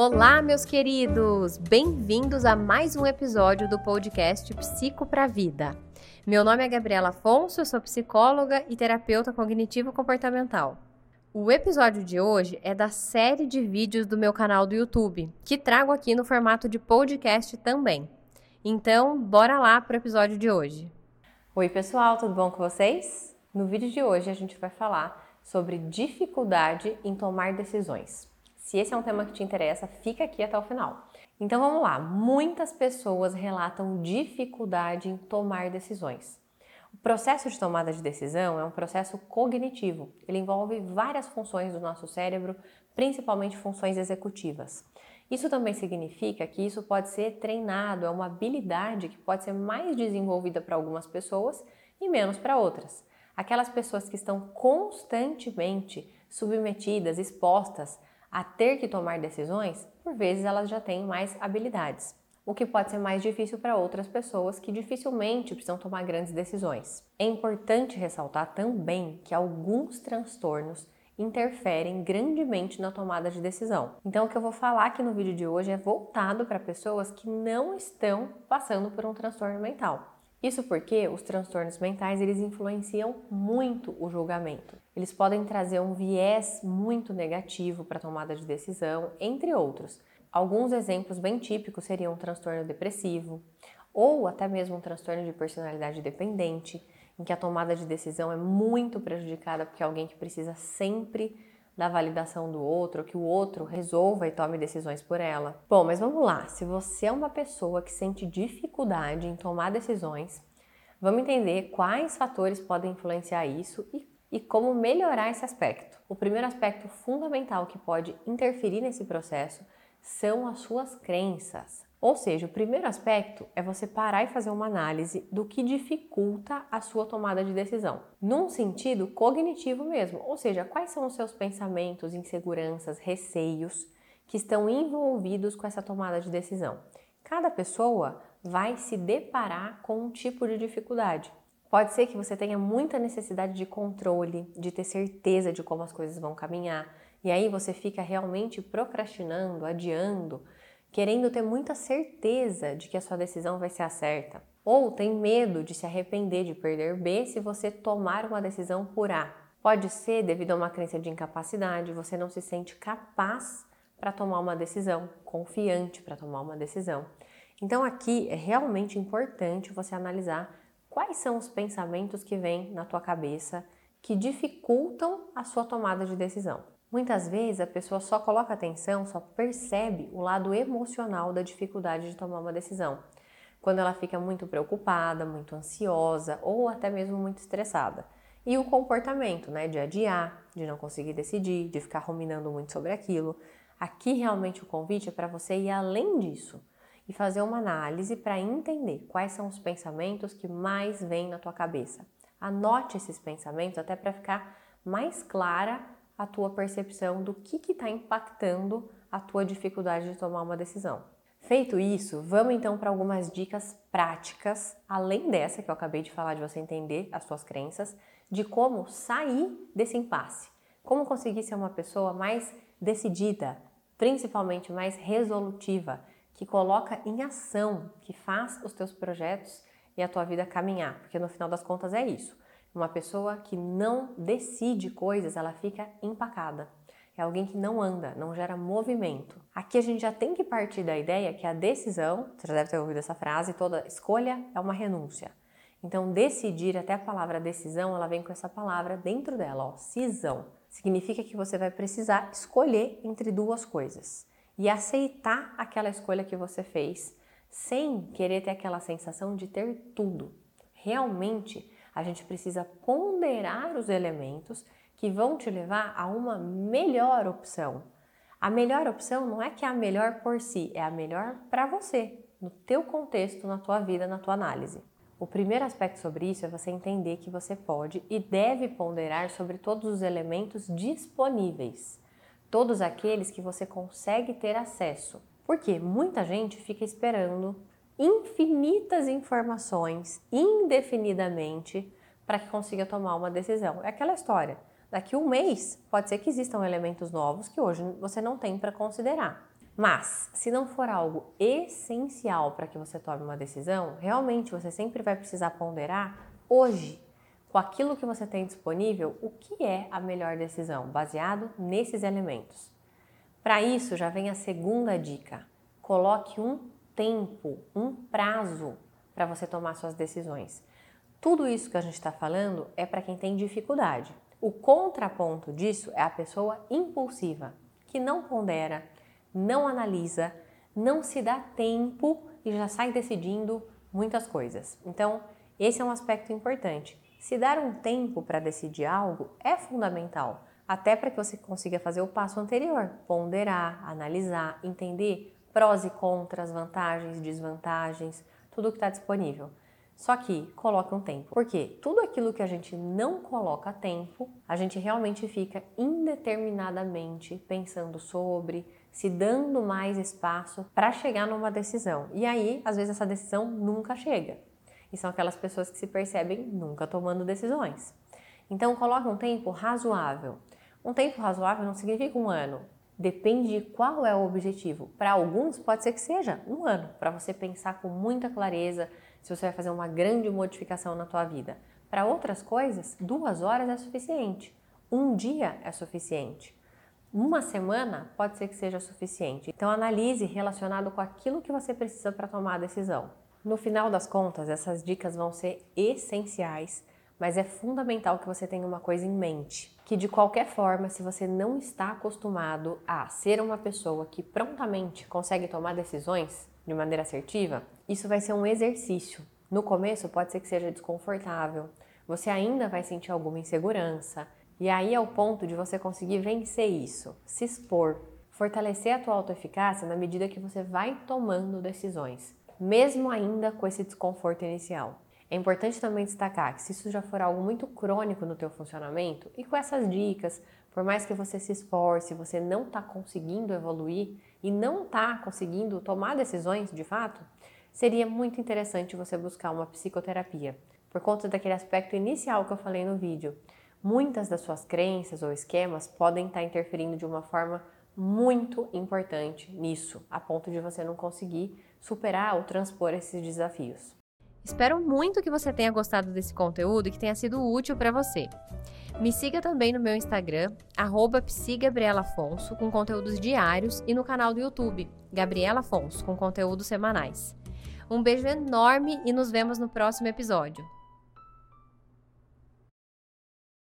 Olá, meus queridos! Bem-vindos a mais um episódio do podcast Psico para Vida. Meu nome é Gabriela Afonso, eu sou psicóloga e terapeuta cognitivo-comportamental. O episódio de hoje é da série de vídeos do meu canal do YouTube, que trago aqui no formato de podcast também. Então, bora lá para o episódio de hoje. Oi, pessoal, tudo bom com vocês? No vídeo de hoje a gente vai falar sobre dificuldade em tomar decisões. Se esse é um tema que te interessa, fica aqui até o final. Então vamos lá. Muitas pessoas relatam dificuldade em tomar decisões. O processo de tomada de decisão é um processo cognitivo. Ele envolve várias funções do nosso cérebro, principalmente funções executivas. Isso também significa que isso pode ser treinado, é uma habilidade que pode ser mais desenvolvida para algumas pessoas e menos para outras. Aquelas pessoas que estão constantemente submetidas, expostas a ter que tomar decisões, por vezes elas já têm mais habilidades, o que pode ser mais difícil para outras pessoas que dificilmente precisam tomar grandes decisões. É importante ressaltar também que alguns transtornos interferem grandemente na tomada de decisão. Então, o que eu vou falar aqui no vídeo de hoje é voltado para pessoas que não estão passando por um transtorno mental. Isso porque os transtornos mentais eles influenciam muito o julgamento. Eles podem trazer um viés muito negativo para a tomada de decisão, entre outros. Alguns exemplos bem típicos seriam um transtorno depressivo ou até mesmo um transtorno de personalidade dependente, em que a tomada de decisão é muito prejudicada porque é alguém que precisa sempre da validação do outro, que o outro resolva e tome decisões por ela. Bom, mas vamos lá. Se você é uma pessoa que sente dificuldade em tomar decisões, vamos entender quais fatores podem influenciar isso e, e como melhorar esse aspecto. O primeiro aspecto fundamental que pode interferir nesse processo são as suas crenças. Ou seja, o primeiro aspecto é você parar e fazer uma análise do que dificulta a sua tomada de decisão, num sentido cognitivo mesmo, ou seja, quais são os seus pensamentos, inseguranças, receios que estão envolvidos com essa tomada de decisão. Cada pessoa vai se deparar com um tipo de dificuldade. Pode ser que você tenha muita necessidade de controle, de ter certeza de como as coisas vão caminhar, e aí você fica realmente procrastinando, adiando querendo ter muita certeza de que a sua decisão vai ser a certa, ou tem medo de se arrepender de perder B se você tomar uma decisão por A. Pode ser devido a uma crença de incapacidade, você não se sente capaz para tomar uma decisão, confiante para tomar uma decisão. Então aqui é realmente importante você analisar quais são os pensamentos que vêm na tua cabeça que dificultam a sua tomada de decisão. Muitas vezes a pessoa só coloca atenção, só percebe o lado emocional da dificuldade de tomar uma decisão. Quando ela fica muito preocupada, muito ansiosa ou até mesmo muito estressada. E o comportamento, né, de adiar, de não conseguir decidir, de ficar ruminando muito sobre aquilo. Aqui realmente o convite é para você ir além disso e fazer uma análise para entender quais são os pensamentos que mais vêm na tua cabeça. Anote esses pensamentos até para ficar mais clara a tua percepção do que está impactando a tua dificuldade de tomar uma decisão. Feito isso, vamos então para algumas dicas práticas, além dessa que eu acabei de falar de você entender as suas crenças, de como sair desse impasse. Como conseguir ser uma pessoa mais decidida, principalmente mais resolutiva, que coloca em ação, que faz os teus projetos e a tua vida caminhar, porque no final das contas é isso. Uma pessoa que não decide coisas, ela fica empacada. É alguém que não anda, não gera movimento. Aqui a gente já tem que partir da ideia que a decisão, você já deve ter ouvido essa frase, toda escolha é uma renúncia. Então, decidir, até a palavra decisão, ela vem com essa palavra dentro dela, ó, cisão. Significa que você vai precisar escolher entre duas coisas e aceitar aquela escolha que você fez, sem querer ter aquela sensação de ter tudo. Realmente, a gente precisa ponderar os elementos que vão te levar a uma melhor opção. A melhor opção não é que é a melhor por si, é a melhor para você, no teu contexto, na tua vida, na tua análise. O primeiro aspecto sobre isso é você entender que você pode e deve ponderar sobre todos os elementos disponíveis, todos aqueles que você consegue ter acesso. Porque muita gente fica esperando infinitas informações indefinidamente para que consiga tomar uma decisão. É aquela história. Daqui um mês pode ser que existam elementos novos que hoje você não tem para considerar. Mas, se não for algo essencial para que você tome uma decisão, realmente você sempre vai precisar ponderar hoje, com aquilo que você tem disponível, o que é a melhor decisão, baseado nesses elementos. Para isso, já vem a segunda dica: coloque um tempo, um prazo para você tomar suas decisões. Tudo isso que a gente está falando é para quem tem dificuldade. O contraponto disso é a pessoa impulsiva, que não pondera, não analisa, não se dá tempo e já sai decidindo muitas coisas. Então, esse é um aspecto importante. Se dar um tempo para decidir algo é fundamental, até para que você consiga fazer o passo anterior, ponderar, analisar, entender prós e contras, vantagens, desvantagens, tudo que está disponível. Só que coloque um tempo. Porque tudo aquilo que a gente não coloca tempo, a gente realmente fica indeterminadamente pensando sobre, se dando mais espaço para chegar numa decisão. E aí, às vezes, essa decisão nunca chega. E são aquelas pessoas que se percebem nunca tomando decisões. Então, coloque um tempo razoável. Um tempo razoável não significa um ano. Depende de qual é o objetivo. Para alguns, pode ser que seja um ano, para você pensar com muita clareza, se você vai fazer uma grande modificação na tua vida. Para outras coisas, duas horas é suficiente. Um dia é suficiente. Uma semana pode ser que seja suficiente. Então analise relacionado com aquilo que você precisa para tomar a decisão. No final das contas, essas dicas vão ser essenciais, mas é fundamental que você tenha uma coisa em mente, que de qualquer forma, se você não está acostumado a ser uma pessoa que prontamente consegue tomar decisões de maneira assertiva, isso vai ser um exercício. No começo pode ser que seja desconfortável, você ainda vai sentir alguma insegurança, e aí é o ponto de você conseguir vencer isso, se expor, fortalecer a tua autoeficácia na medida que você vai tomando decisões, mesmo ainda com esse desconforto inicial. É importante também destacar que se isso já for algo muito crônico no teu funcionamento e com essas dicas, por mais que você se esforce, você não está conseguindo evoluir e não está conseguindo tomar decisões de fato, seria muito interessante você buscar uma psicoterapia. Por conta daquele aspecto inicial que eu falei no vídeo, muitas das suas crenças ou esquemas podem estar interferindo de uma forma muito importante nisso, a ponto de você não conseguir superar ou transpor esses desafios. Espero muito que você tenha gostado desse conteúdo e que tenha sido útil para você. Me siga também no meu Instagram, psigabrielafonso, com conteúdos diários, e no canal do YouTube, Gabriela Afonso, com conteúdos semanais. Um beijo enorme e nos vemos no próximo episódio.